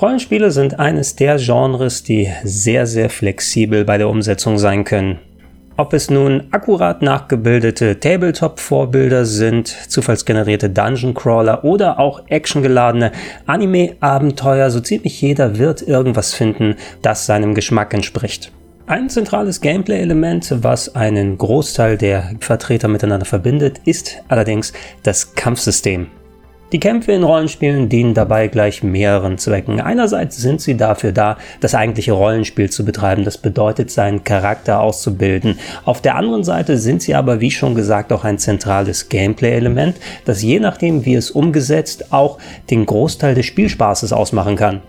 Rollenspiele sind eines der Genres, die sehr, sehr flexibel bei der Umsetzung sein können. Ob es nun akkurat nachgebildete Tabletop-Vorbilder sind, zufallsgenerierte Dungeon Crawler oder auch actiongeladene Anime-Abenteuer, so ziemlich jeder wird irgendwas finden, das seinem Geschmack entspricht. Ein zentrales Gameplay-Element, was einen Großteil der Vertreter miteinander verbindet, ist allerdings das Kampfsystem. Die Kämpfe in Rollenspielen dienen dabei gleich mehreren Zwecken. Einerseits sind sie dafür da, das eigentliche Rollenspiel zu betreiben, das bedeutet, seinen Charakter auszubilden. Auf der anderen Seite sind sie aber, wie schon gesagt, auch ein zentrales Gameplay-Element, das je nachdem, wie es umgesetzt, auch den Großteil des Spielspaßes ausmachen kann.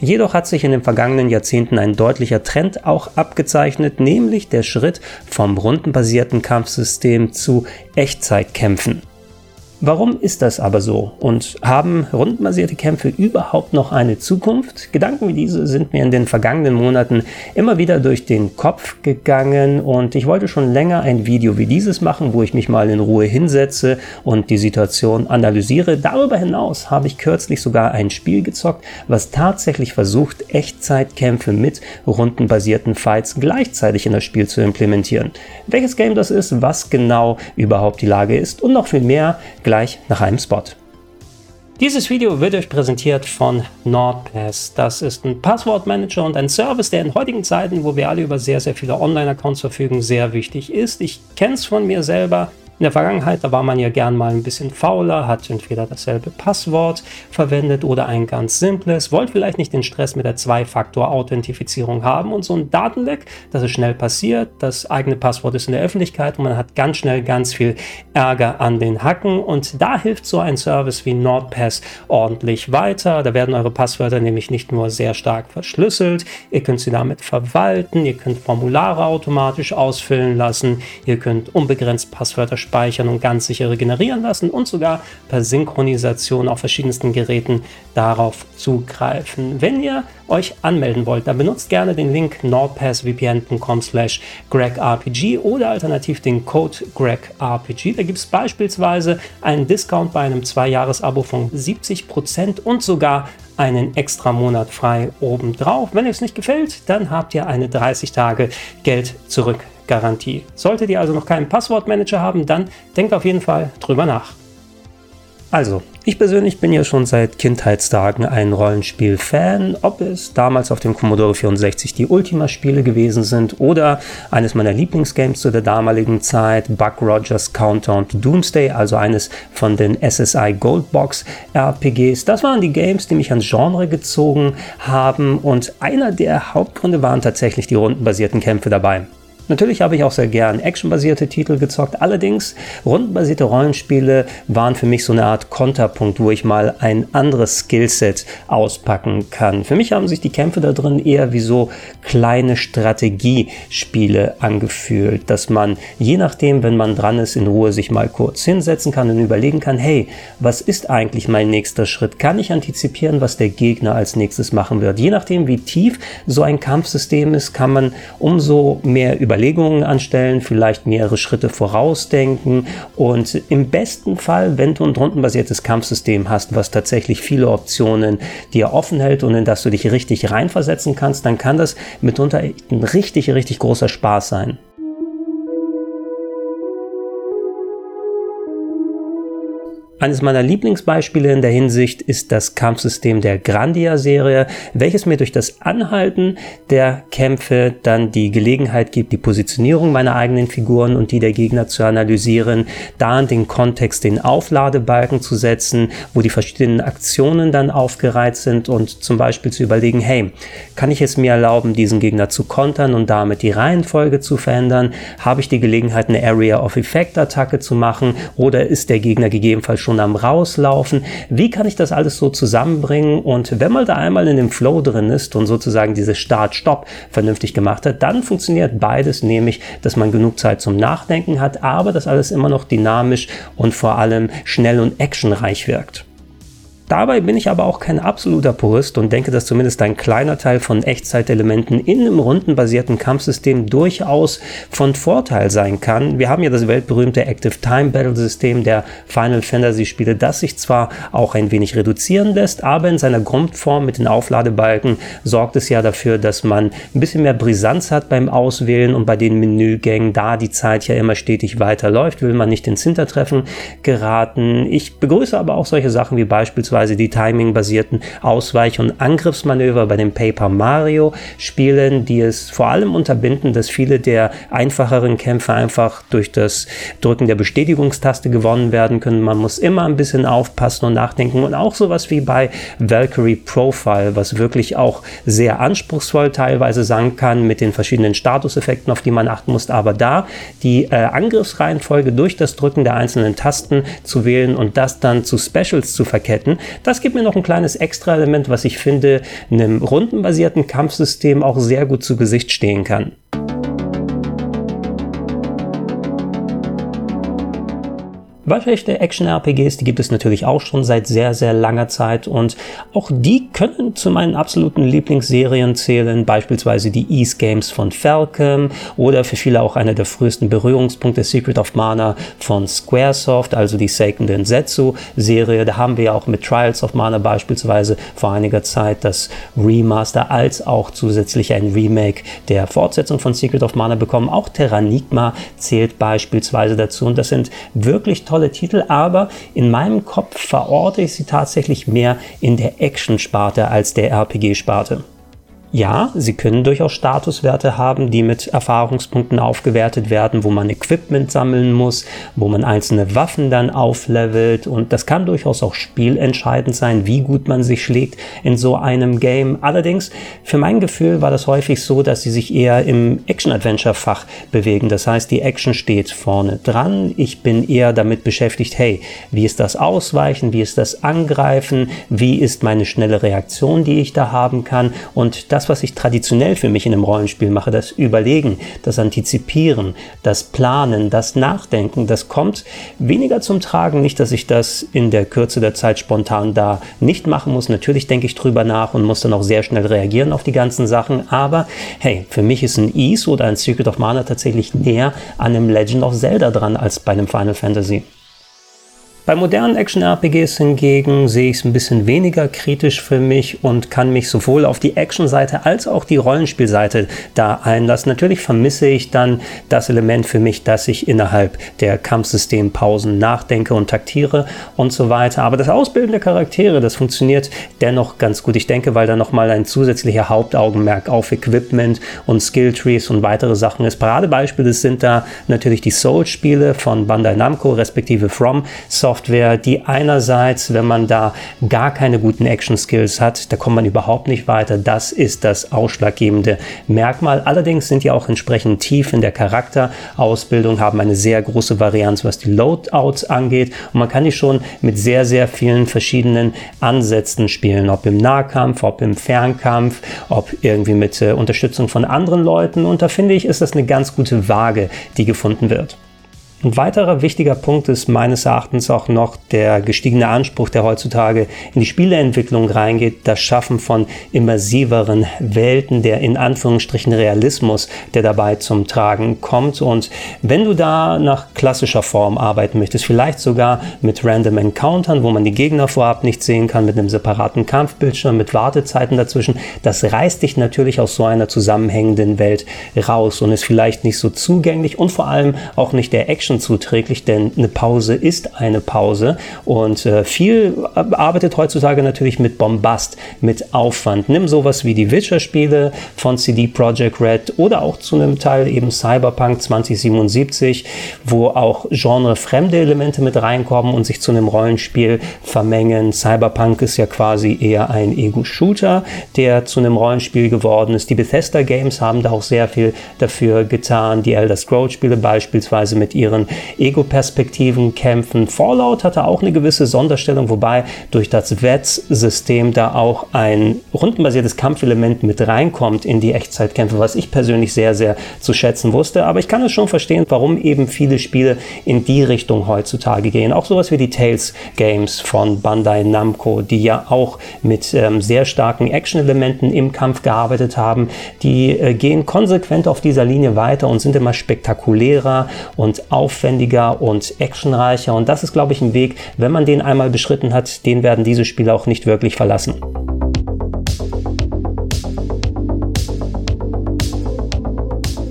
Jedoch hat sich in den vergangenen Jahrzehnten ein deutlicher Trend auch abgezeichnet, nämlich der Schritt vom rundenbasierten Kampfsystem zu Echtzeitkämpfen. Warum ist das aber so? Und haben rundenbasierte Kämpfe überhaupt noch eine Zukunft? Gedanken wie diese sind mir in den vergangenen Monaten immer wieder durch den Kopf gegangen und ich wollte schon länger ein Video wie dieses machen, wo ich mich mal in Ruhe hinsetze und die Situation analysiere. Darüber hinaus habe ich kürzlich sogar ein Spiel gezockt, was tatsächlich versucht, Echtzeitkämpfe mit rundenbasierten Fights gleichzeitig in das Spiel zu implementieren. Welches Game das ist, was genau überhaupt die Lage ist und noch viel mehr gleich nach einem Spot. Dieses Video wird euch präsentiert von NordPass. Das ist ein Passwortmanager und ein Service, der in heutigen Zeiten, wo wir alle über sehr, sehr viele Online-Accounts verfügen, sehr wichtig ist. Ich kenne es von mir selber. In der Vergangenheit, da war man ja gern mal ein bisschen fauler, hat entweder dasselbe Passwort verwendet oder ein ganz simples, wollte vielleicht nicht den Stress mit der Zwei-Faktor-Authentifizierung haben und so ein Datenleck, das ist schnell passiert, das eigene Passwort ist in der Öffentlichkeit und man hat ganz schnell ganz viel Ärger an den Hacken und da hilft so ein Service wie NordPass ordentlich weiter. Da werden eure Passwörter nämlich nicht nur sehr stark verschlüsselt, ihr könnt sie damit verwalten, ihr könnt Formulare automatisch ausfüllen lassen, ihr könnt unbegrenzt Passwörter speichern und ganz sicher regenerieren lassen und sogar per Synchronisation auf verschiedensten Geräten darauf zugreifen. Wenn ihr euch anmelden wollt, dann benutzt gerne den Link nordpassvpn.com slash gregrpg oder alternativ den Code gregrpg. Da gibt es beispielsweise einen Discount bei einem 2-Jahres-Abo von 70% und sogar einen extra Monat frei obendrauf. Wenn es nicht gefällt, dann habt ihr eine 30 Tage Geld zurück Garantie. Solltet ihr also noch keinen Passwortmanager haben, dann denkt auf jeden Fall drüber nach. Also, ich persönlich bin ja schon seit Kindheitstagen ein Rollenspiel-Fan, ob es damals auf dem Commodore 64 die Ultima-Spiele gewesen sind oder eines meiner Lieblingsgames zu der damaligen Zeit, Buck Rogers Countdown to Doomsday, also eines von den SSI Goldbox RPGs. Das waren die Games, die mich ans Genre gezogen haben und einer der Hauptgründe waren tatsächlich die rundenbasierten Kämpfe dabei. Natürlich habe ich auch sehr gern actionbasierte Titel gezockt. Allerdings rundenbasierte Rollenspiele waren für mich so eine Art Konterpunkt, wo ich mal ein anderes Skillset auspacken kann. Für mich haben sich die Kämpfe da drin eher wie so kleine Strategiespiele angefühlt, dass man je nachdem, wenn man dran ist, in Ruhe sich mal kurz hinsetzen kann und überlegen kann, hey, was ist eigentlich mein nächster Schritt? Kann ich antizipieren, was der Gegner als nächstes machen wird? Je nachdem, wie tief so ein Kampfsystem ist, kann man umso mehr überlegen Überlegungen anstellen, vielleicht mehrere Schritte vorausdenken und im besten Fall, wenn du ein rundenbasiertes Kampfsystem hast, was tatsächlich viele Optionen dir offen hält und in das du dich richtig reinversetzen kannst, dann kann das mitunter ein richtig, richtig großer Spaß sein. Eines meiner Lieblingsbeispiele in der Hinsicht ist das Kampfsystem der Grandia-Serie, welches mir durch das Anhalten der Kämpfe dann die Gelegenheit gibt, die Positionierung meiner eigenen Figuren und die der Gegner zu analysieren, da in den Kontext den Aufladebalken zu setzen, wo die verschiedenen Aktionen dann aufgereiht sind und zum Beispiel zu überlegen, hey, kann ich es mir erlauben, diesen Gegner zu kontern und damit die Reihenfolge zu verändern? Habe ich die Gelegenheit, eine Area of Effect Attacke zu machen oder ist der Gegner gegebenenfalls schon schon am Rauslaufen. Wie kann ich das alles so zusammenbringen? Und wenn man da einmal in dem Flow drin ist und sozusagen diese Start-Stopp vernünftig gemacht hat, dann funktioniert beides, nämlich, dass man genug Zeit zum Nachdenken hat, aber dass alles immer noch dynamisch und vor allem schnell und actionreich wirkt. Dabei bin ich aber auch kein absoluter Purist und denke, dass zumindest ein kleiner Teil von Echtzeitelementen in einem rundenbasierten Kampfsystem durchaus von Vorteil sein kann. Wir haben ja das weltberühmte Active Time Battle System der Final Fantasy Spiele, das sich zwar auch ein wenig reduzieren lässt, aber in seiner Grundform mit den Aufladebalken sorgt es ja dafür, dass man ein bisschen mehr Brisanz hat beim Auswählen und bei den Menügängen, da die Zeit ja immer stetig weiterläuft, will man nicht ins Hintertreffen geraten. Ich begrüße aber auch solche Sachen wie beispielsweise beziehungsweise die Timing-basierten Ausweich- und Angriffsmanöver bei den Paper Mario Spielen, die es vor allem unterbinden, dass viele der einfacheren Kämpfe einfach durch das Drücken der Bestätigungstaste gewonnen werden können. Man muss immer ein bisschen aufpassen und nachdenken und auch sowas wie bei Valkyrie Profile, was wirklich auch sehr anspruchsvoll teilweise sein kann mit den verschiedenen Statuseffekten, auf die man achten muss. Aber da die äh, Angriffsreihenfolge durch das Drücken der einzelnen Tasten zu wählen und das dann zu Specials zu verketten, das gibt mir noch ein kleines Extra-Element, was ich finde, einem rundenbasierten Kampfsystem auch sehr gut zu Gesicht stehen kann. Waschechte Action-RPGs, die gibt es natürlich auch schon seit sehr, sehr langer Zeit und auch die können zu meinen absoluten Lieblingsserien zählen, beispielsweise die East Games von Falcom oder für viele auch einer der frühesten Berührungspunkte Secret of Mana von Squaresoft, also die Seiken Densetsu Serie. Da haben wir ja auch mit Trials of Mana beispielsweise vor einiger Zeit das Remaster als auch zusätzlich ein Remake der Fortsetzung von Secret of Mana bekommen. Auch Terranigma zählt beispielsweise dazu und das sind wirklich tolle tolle Titel, aber in meinem Kopf verorte ich sie tatsächlich mehr in der Action-Sparte als der RPG-Sparte. Ja, sie können durchaus Statuswerte haben, die mit Erfahrungspunkten aufgewertet werden, wo man Equipment sammeln muss, wo man einzelne Waffen dann auflevelt und das kann durchaus auch spielentscheidend sein, wie gut man sich schlägt in so einem Game. Allerdings, für mein Gefühl war das häufig so, dass sie sich eher im Action-Adventure-Fach bewegen. Das heißt, die Action steht vorne dran. Ich bin eher damit beschäftigt, hey, wie ist das Ausweichen, wie ist das Angreifen, wie ist meine schnelle Reaktion, die ich da haben kann und das das, was ich traditionell für mich in einem Rollenspiel mache, das Überlegen, das Antizipieren, das Planen, das Nachdenken, das kommt weniger zum Tragen. Nicht, dass ich das in der Kürze der Zeit spontan da nicht machen muss. Natürlich denke ich drüber nach und muss dann auch sehr schnell reagieren auf die ganzen Sachen. Aber hey, für mich ist ein Ease oder ein Secret of Mana tatsächlich näher an einem Legend of Zelda dran als bei einem Final Fantasy. Bei modernen Action-RPGs hingegen sehe ich es ein bisschen weniger kritisch für mich und kann mich sowohl auf die Action-Seite als auch die Rollenspielseite da einlassen. Natürlich vermisse ich dann das Element für mich, dass ich innerhalb der Kampfsystempausen nachdenke und taktiere und so weiter. Aber das Ausbilden der Charaktere, das funktioniert dennoch ganz gut. Ich denke, weil da nochmal ein zusätzlicher Hauptaugenmerk auf Equipment und Skilltrees und weitere Sachen ist. Paradebeispiele sind da natürlich die Soul-Spiele von Bandai Namco respektive From Software Software, die einerseits, wenn man da gar keine guten Action-Skills hat, da kommt man überhaupt nicht weiter. Das ist das ausschlaggebende Merkmal. Allerdings sind die auch entsprechend tief in der Charakterausbildung, haben eine sehr große Varianz, was die Loadouts angeht. Und man kann die schon mit sehr, sehr vielen verschiedenen Ansätzen spielen, ob im Nahkampf, ob im Fernkampf, ob irgendwie mit äh, Unterstützung von anderen Leuten. Und da finde ich, ist das eine ganz gute Waage, die gefunden wird. Ein weiterer wichtiger Punkt ist meines Erachtens auch noch der gestiegene Anspruch, der heutzutage in die Spieleentwicklung reingeht, das Schaffen von immersiveren Welten, der in Anführungsstrichen Realismus, der dabei zum Tragen kommt. Und wenn du da nach klassischer Form arbeiten möchtest, vielleicht sogar mit Random Encountern, wo man die Gegner vorab nicht sehen kann, mit einem separaten Kampfbildschirm, mit Wartezeiten dazwischen, das reißt dich natürlich aus so einer zusammenhängenden Welt raus und ist vielleicht nicht so zugänglich und vor allem auch nicht der Action Action zuträglich, denn eine Pause ist eine Pause und äh, viel arbeitet heutzutage natürlich mit Bombast, mit Aufwand. Nimm sowas wie die Witcher-Spiele von CD Projekt Red oder auch zu einem Teil eben Cyberpunk 2077, wo auch genrefremde Elemente mit reinkommen und sich zu einem Rollenspiel vermengen. Cyberpunk ist ja quasi eher ein Ego-Shooter, der zu einem Rollenspiel geworden ist. Die Bethesda Games haben da auch sehr viel dafür getan. Die Elder Scrolls Spiele beispielsweise mit ihren mehreren Ego-Perspektiven kämpfen. Fallout hatte auch eine gewisse Sonderstellung, wobei durch das VETS-System da auch ein rundenbasiertes Kampfelement mit reinkommt in die Echtzeitkämpfe, was ich persönlich sehr, sehr zu schätzen wusste. Aber ich kann es schon verstehen, warum eben viele Spiele in die Richtung heutzutage gehen. Auch sowas wie die Tales Games von Bandai Namco, die ja auch mit ähm, sehr starken Action-Elementen im Kampf gearbeitet haben, die äh, gehen konsequent auf dieser Linie weiter und sind immer spektakulärer und aufwendiger und actionreicher. Und das ist, glaube ich, ein Weg, wenn man den einmal beschritten hat, den werden diese Spiele auch nicht wirklich verlassen.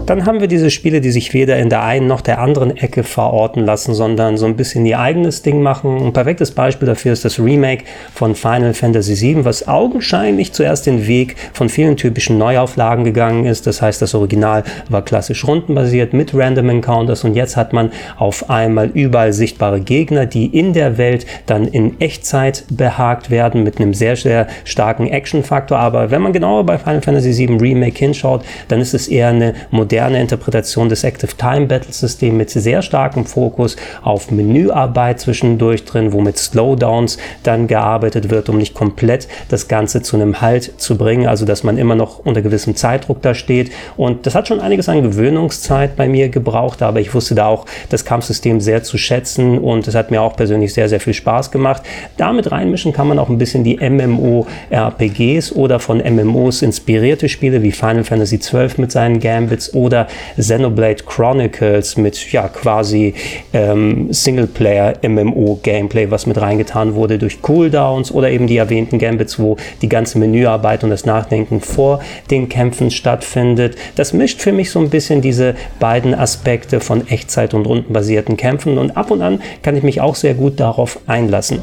Dann haben wir diese Spiele, die sich weder in der einen noch der anderen Ecke verorten lassen, sondern so ein bisschen ihr eigenes Ding machen. Ein perfektes Beispiel dafür ist das Remake von Final Fantasy VII, was augenscheinlich zuerst den Weg von vielen typischen Neuauflagen gegangen ist. Das heißt, das Original war klassisch rundenbasiert mit Random Encounters und jetzt hat man auf einmal überall sichtbare Gegner, die in der Welt dann in Echtzeit behagt werden mit einem sehr, sehr starken Action-Faktor. Aber wenn man genauer bei Final Fantasy VII Remake hinschaut, dann ist es eher eine moderne moderne Interpretation des Active Time Battle System mit sehr starkem Fokus auf Menüarbeit zwischendurch drin, wo mit Slowdowns dann gearbeitet wird, um nicht komplett das Ganze zu einem Halt zu bringen, also dass man immer noch unter gewissem Zeitdruck da steht. Und das hat schon einiges an Gewöhnungszeit bei mir gebraucht, aber ich wusste da auch das Kampfsystem sehr zu schätzen und es hat mir auch persönlich sehr, sehr viel Spaß gemacht. Damit reinmischen kann man auch ein bisschen die MMO-RPGs oder von MMOs inspirierte Spiele wie Final Fantasy XII mit seinen Gambits oder oder Xenoblade Chronicles mit ja quasi ähm, Singleplayer-MMO-Gameplay, was mit reingetan wurde durch Cooldowns oder eben die erwähnten Gambits, wo die ganze Menüarbeit und das Nachdenken vor den Kämpfen stattfindet. Das mischt für mich so ein bisschen diese beiden Aspekte von Echtzeit- und rundenbasierten Kämpfen und ab und an kann ich mich auch sehr gut darauf einlassen.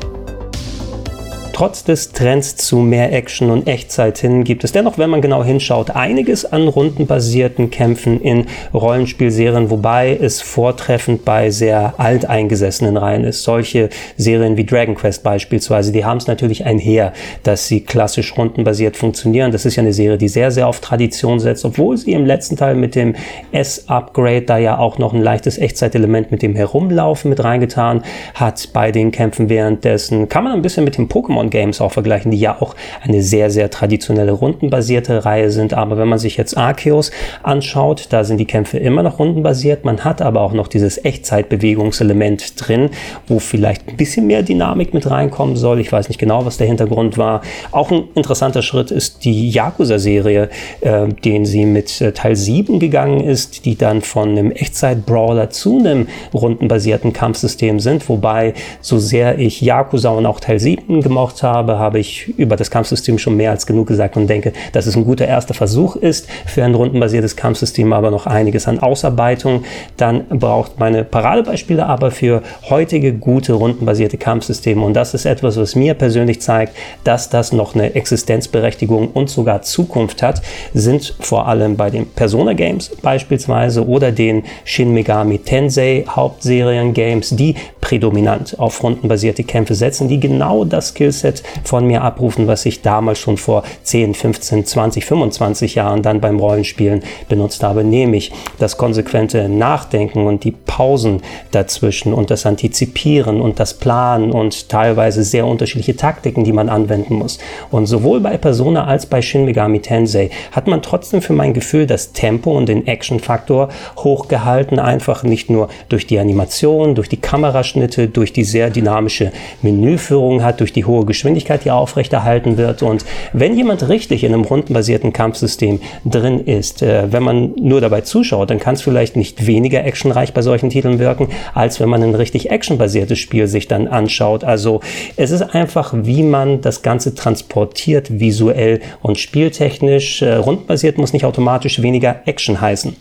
Trotz des Trends zu mehr Action und Echtzeit hin gibt es dennoch, wenn man genau hinschaut, einiges an rundenbasierten Kämpfen in Rollenspielserien, wobei es vortreffend bei sehr alteingesessenen Reihen ist. Solche Serien wie Dragon Quest beispielsweise, die haben es natürlich einher, dass sie klassisch rundenbasiert funktionieren. Das ist ja eine Serie, die sehr, sehr auf Tradition setzt, obwohl sie im letzten Teil mit dem S-Upgrade da ja auch noch ein leichtes Echtzeitelement mit dem Herumlaufen mit reingetan hat bei den Kämpfen währenddessen. Kann man ein bisschen mit dem Pokémon Pokémon Games auch vergleichen, die ja auch eine sehr, sehr traditionelle rundenbasierte Reihe sind. Aber wenn man sich jetzt Arceus anschaut, da sind die Kämpfe immer noch rundenbasiert. Man hat aber auch noch dieses Echtzeitbewegungselement drin, wo vielleicht ein bisschen mehr Dynamik mit reinkommen soll. Ich weiß nicht genau, was der Hintergrund war. Auch ein interessanter Schritt ist die Yakuza-Serie, äh, den sie mit äh, Teil 7 gegangen ist, die dann von einem Echtzeit-Brawler zu einem rundenbasierten Kampfsystem sind. Wobei, so sehr ich Yakuza und auch Teil 7 gemocht gebraucht habe, habe ich über das Kampfsystem schon mehr als genug gesagt und denke, dass es ein guter erster Versuch ist für ein rundenbasiertes Kampfsystem, aber noch einiges an Ausarbeitung. Dann braucht meine Paradebeispiele aber für heutige gute rundenbasierte Kampfsysteme und das ist etwas, was mir persönlich zeigt, dass das noch eine Existenzberechtigung und sogar Zukunft hat, sind vor allem bei den Persona Games beispielsweise oder den Shin Megami Tensei Hauptserien Games, die prädominant auf rundenbasierte Kämpfe setzen, die genau das Skillset Mindset von mir abrufen, was ich damals schon vor 10, 15, 20, 25 Jahren dann beim Rollenspielen benutzt habe, nämlich das konsequente Nachdenken und die Pausen dazwischen und das Antizipieren und das Planen und teilweise sehr unterschiedliche Taktiken, die man anwenden muss. Und sowohl bei Persona als bei Shin Megami Tensei hat man trotzdem für mein Gefühl das Tempo und den Action-Faktor hochgehalten, einfach nicht nur durch die Animation, durch die Kameraschnitte, durch die sehr dynamische Menüführung hat, durch die hohe Geschwindigkeit, die aufrechterhalten wird. Und wenn jemand richtig in einem rundenbasierten Kampfsystem drin ist, äh, wenn man nur dabei zuschaut, dann kann es vielleicht nicht weniger actionreich bei solchen Titeln wirken, als wenn man ein richtig actionbasiertes Spiel sich dann anschaut. Also es ist einfach, wie man das Ganze transportiert, visuell und spieltechnisch. Äh, rundenbasiert muss nicht automatisch weniger Action heißen.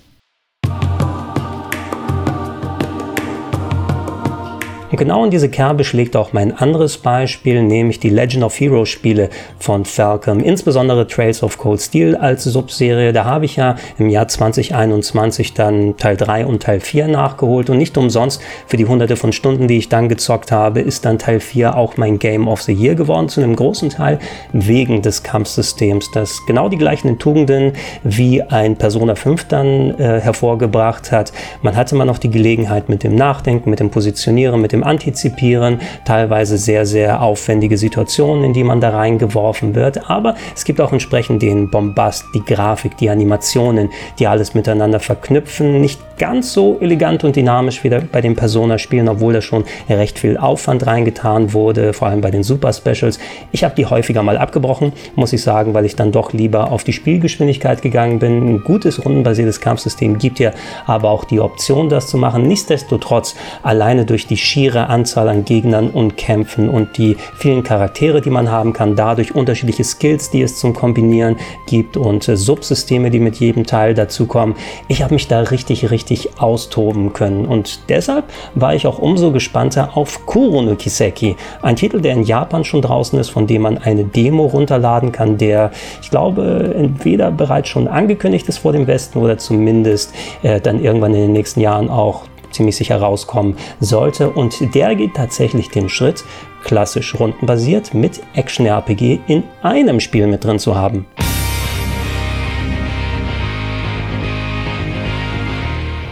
Und genau in diese Kerbe schlägt auch mein anderes Beispiel, nämlich die Legend of Heroes Spiele von Falcom, insbesondere Trails of Cold Steel als Subserie. Da habe ich ja im Jahr 2021 dann Teil 3 und Teil 4 nachgeholt und nicht umsonst für die hunderte von Stunden, die ich dann gezockt habe, ist dann Teil 4 auch mein Game of the Year geworden, zu einem großen Teil wegen des Kampfsystems, das genau die gleichen Tugenden wie ein Persona 5 dann äh, hervorgebracht hat. Man hatte immer noch die Gelegenheit mit dem Nachdenken, mit dem Positionieren, mit dem Antizipieren, teilweise sehr, sehr aufwendige Situationen, in die man da reingeworfen wird. Aber es gibt auch entsprechend den Bombast, die Grafik, die Animationen, die alles miteinander verknüpfen. Nicht ganz so elegant und dynamisch wie bei den Persona-Spielen, obwohl da schon recht viel Aufwand reingetan wurde, vor allem bei den Super Specials. Ich habe die häufiger mal abgebrochen, muss ich sagen, weil ich dann doch lieber auf die Spielgeschwindigkeit gegangen bin. Ein gutes rundenbasiertes Kampfsystem gibt ja aber auch die Option, das zu machen. Nichtsdestotrotz, alleine durch die schiere Anzahl an Gegnern und Kämpfen und die vielen Charaktere, die man haben kann, dadurch unterschiedliche Skills, die es zum Kombinieren gibt und äh, Subsysteme, die mit jedem Teil dazukommen. Ich habe mich da richtig, richtig austoben können und deshalb war ich auch umso gespannter auf Kuro no Kiseki, ein Titel, der in Japan schon draußen ist, von dem man eine Demo runterladen kann, der, ich glaube, entweder bereits schon angekündigt ist vor dem Westen oder zumindest äh, dann irgendwann in den nächsten Jahren auch ziemlich sicher rauskommen sollte. Und der geht tatsächlich den Schritt, klassisch rundenbasiert mit Action-RPG in einem Spiel mit drin zu haben.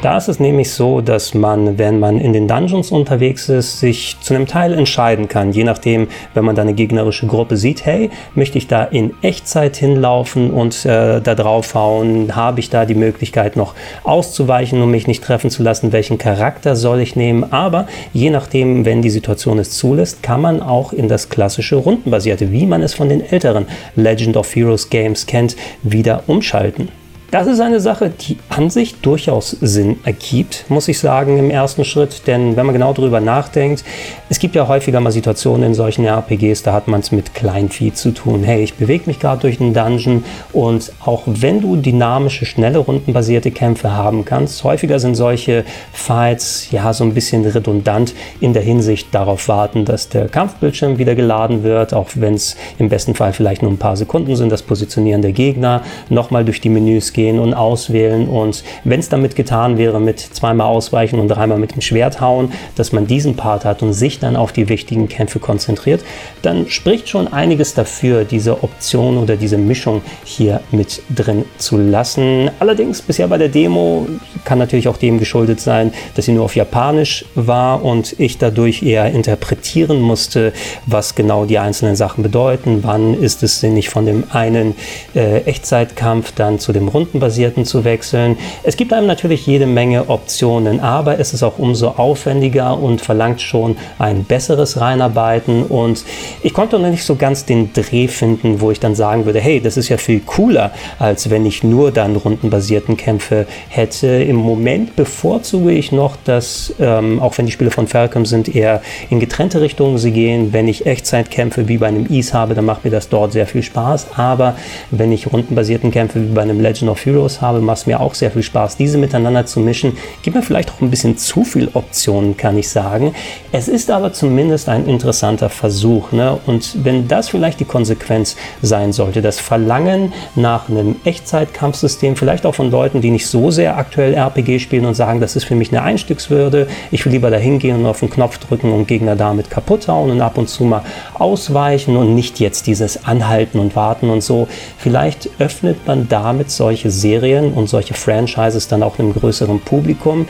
Da ist es nämlich so, dass man, wenn man in den Dungeons unterwegs ist, sich zu einem Teil entscheiden kann. Je nachdem, wenn man da eine gegnerische Gruppe sieht, hey, möchte ich da in Echtzeit hinlaufen und äh, da draufhauen? Habe ich da die Möglichkeit noch auszuweichen, um mich nicht treffen zu lassen? Welchen Charakter soll ich nehmen? Aber je nachdem, wenn die Situation es zulässt, kann man auch in das klassische Rundenbasierte, wie man es von den älteren Legend of Heroes Games kennt, wieder umschalten. Das ist eine Sache, die an sich durchaus Sinn ergibt, muss ich sagen, im ersten Schritt. Denn wenn man genau darüber nachdenkt, es gibt ja häufiger mal Situationen in solchen RPGs, da hat man es mit Kleinvieh zu tun. Hey, ich bewege mich gerade durch einen Dungeon und auch wenn du dynamische, schnelle, rundenbasierte Kämpfe haben kannst, häufiger sind solche Fights ja so ein bisschen redundant in der Hinsicht darauf warten, dass der Kampfbildschirm wieder geladen wird, auch wenn es im besten Fall vielleicht nur ein paar Sekunden sind, das Positionieren der Gegner, nochmal durch die Menüs gehen gehen und auswählen. Und wenn es damit getan wäre, mit zweimal ausweichen und dreimal mit dem Schwert hauen, dass man diesen Part hat und sich dann auf die wichtigen Kämpfe konzentriert, dann spricht schon einiges dafür, diese Option oder diese Mischung hier mit drin zu lassen. Allerdings bisher bei der Demo kann natürlich auch dem geschuldet sein, dass sie nur auf Japanisch war und ich dadurch eher interpretieren musste, was genau die einzelnen Sachen bedeuten. Wann ist es sinnig von dem einen äh, Echtzeitkampf dann zu dem runden rundenbasierten zu wechseln. Es gibt einem natürlich jede Menge Optionen, aber es ist auch umso aufwendiger und verlangt schon ein besseres Reinarbeiten. Und ich konnte noch nicht so ganz den Dreh finden, wo ich dann sagen würde, hey, das ist ja viel cooler, als wenn ich nur dann rundenbasierten Kämpfe hätte. Im Moment bevorzuge ich noch, dass, ähm, auch wenn die Spiele von Falcom sind, eher in getrennte Richtungen sie gehen. Wenn ich Echtzeitkämpfe wie bei einem Ease habe, dann macht mir das dort sehr viel Spaß. Aber wenn ich rundenbasierten Kämpfe wie bei einem Legend of Heroes habe, macht es mir auch sehr viel Spaß, diese miteinander zu mischen. Gibt mir vielleicht auch ein bisschen zu viel Optionen, kann ich sagen. Es ist aber zumindest ein interessanter Versuch. Ne? Und wenn das vielleicht die Konsequenz sein sollte, das Verlangen nach einem Echtzeitkampfsystem, vielleicht auch von Leuten, die nicht so sehr aktuell RPG spielen und sagen, das ist für mich eine Einstiegswürde, ich will lieber dahin gehen und auf den Knopf drücken und Gegner damit kaputt hauen und ab und zu mal ausweichen und nicht jetzt dieses Anhalten und Warten und so. Vielleicht öffnet man damit solche Serien und solche Franchises dann auch einem größeren Publikum.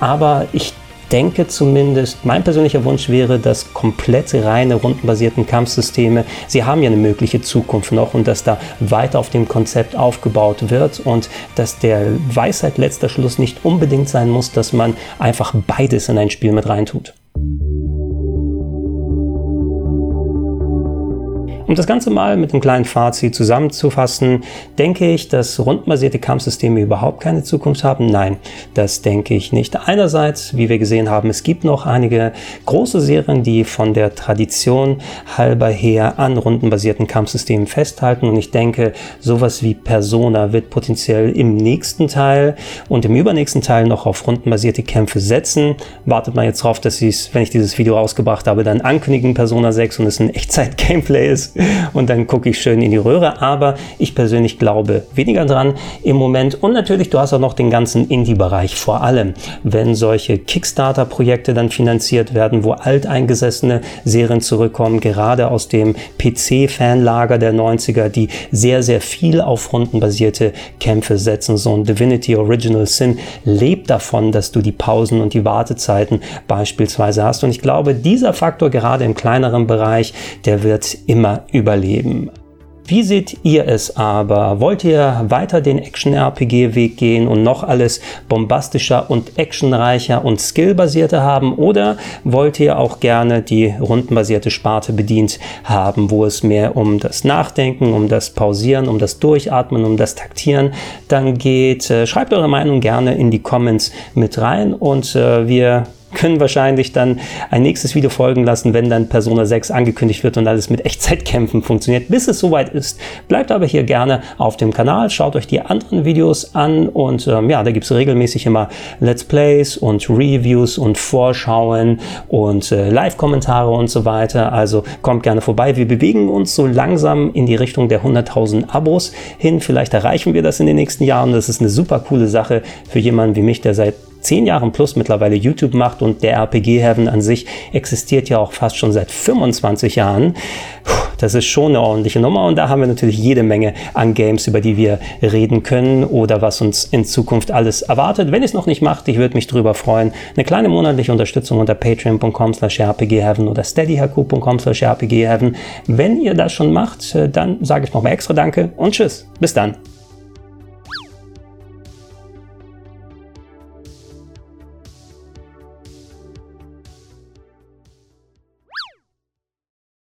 Aber ich denke zumindest, mein persönlicher Wunsch wäre, dass komplett reine rundenbasierten Kampfsysteme, sie haben ja eine mögliche Zukunft noch und dass da weiter auf dem Konzept aufgebaut wird und dass der Weisheit letzter Schluss nicht unbedingt sein muss, dass man einfach beides in ein Spiel mit reintut. Um das Ganze mal mit einem kleinen Fazit zusammenzufassen, denke ich, dass rundenbasierte Kampfsysteme überhaupt keine Zukunft haben? Nein, das denke ich nicht. Einerseits, wie wir gesehen haben, es gibt noch einige große Serien, die von der Tradition halber her an rundenbasierten Kampfsystemen festhalten und ich denke, sowas wie Persona wird potenziell im nächsten Teil und im übernächsten Teil noch auf rundenbasierte Kämpfe setzen. Wartet mal jetzt drauf, dass sie es, wenn ich dieses Video rausgebracht habe, dann ankündigen Persona 6 und es ein Echtzeit-Gameplay ist und dann gucke ich schön in die Röhre. Aber ich persönlich glaube weniger dran im Moment. Und natürlich, du hast auch noch den ganzen Indie-Bereich vor allem. Wenn solche Kickstarter-Projekte dann finanziert werden, wo alteingesessene Serien zurückkommen, gerade aus dem PC-Fanlager der 90er, die sehr, sehr viel auf rundenbasierte Kämpfe setzen. So ein Divinity Original Sin lebt davon, dass du die Pausen und die Wartezeiten beispielsweise hast. Und ich glaube, dieser Faktor gerade im kleineren Bereich, der wird immer überleben. Wie seht ihr es aber? Wollt ihr weiter den Action-RPG-Weg gehen und noch alles bombastischer und actionreicher und skillbasierter haben? Oder wollt ihr auch gerne die rundenbasierte Sparte bedient haben, wo es mehr um das Nachdenken, um das Pausieren, um das Durchatmen, um das Taktieren dann geht? Äh, schreibt eure Meinung gerne in die Comments mit rein und äh, wir können wahrscheinlich dann ein nächstes Video folgen lassen, wenn dann Persona 6 angekündigt wird und alles mit Echtzeitkämpfen funktioniert. Bis es soweit ist, bleibt aber hier gerne auf dem Kanal, schaut euch die anderen Videos an und ähm, ja, da gibt es regelmäßig immer Let's Plays und Reviews und Vorschauen und äh, Live-Kommentare und so weiter. Also kommt gerne vorbei. Wir bewegen uns so langsam in die Richtung der 100.000 Abos hin. Vielleicht erreichen wir das in den nächsten Jahren. Das ist eine super coole Sache für jemanden wie mich, der seit zehn Jahren plus mittlerweile YouTube macht und der RPG Heaven an sich existiert ja auch fast schon seit 25 Jahren. Das ist schon eine ordentliche Nummer und da haben wir natürlich jede Menge an Games, über die wir reden können oder was uns in Zukunft alles erwartet. Wenn ihr es noch nicht macht, ich würde mich darüber freuen. Eine kleine monatliche Unterstützung unter patreon.com slash rpgheaven oder steadyhq.com slash rpgheaven. Wenn ihr das schon macht, dann sage ich nochmal extra Danke und Tschüss. Bis dann.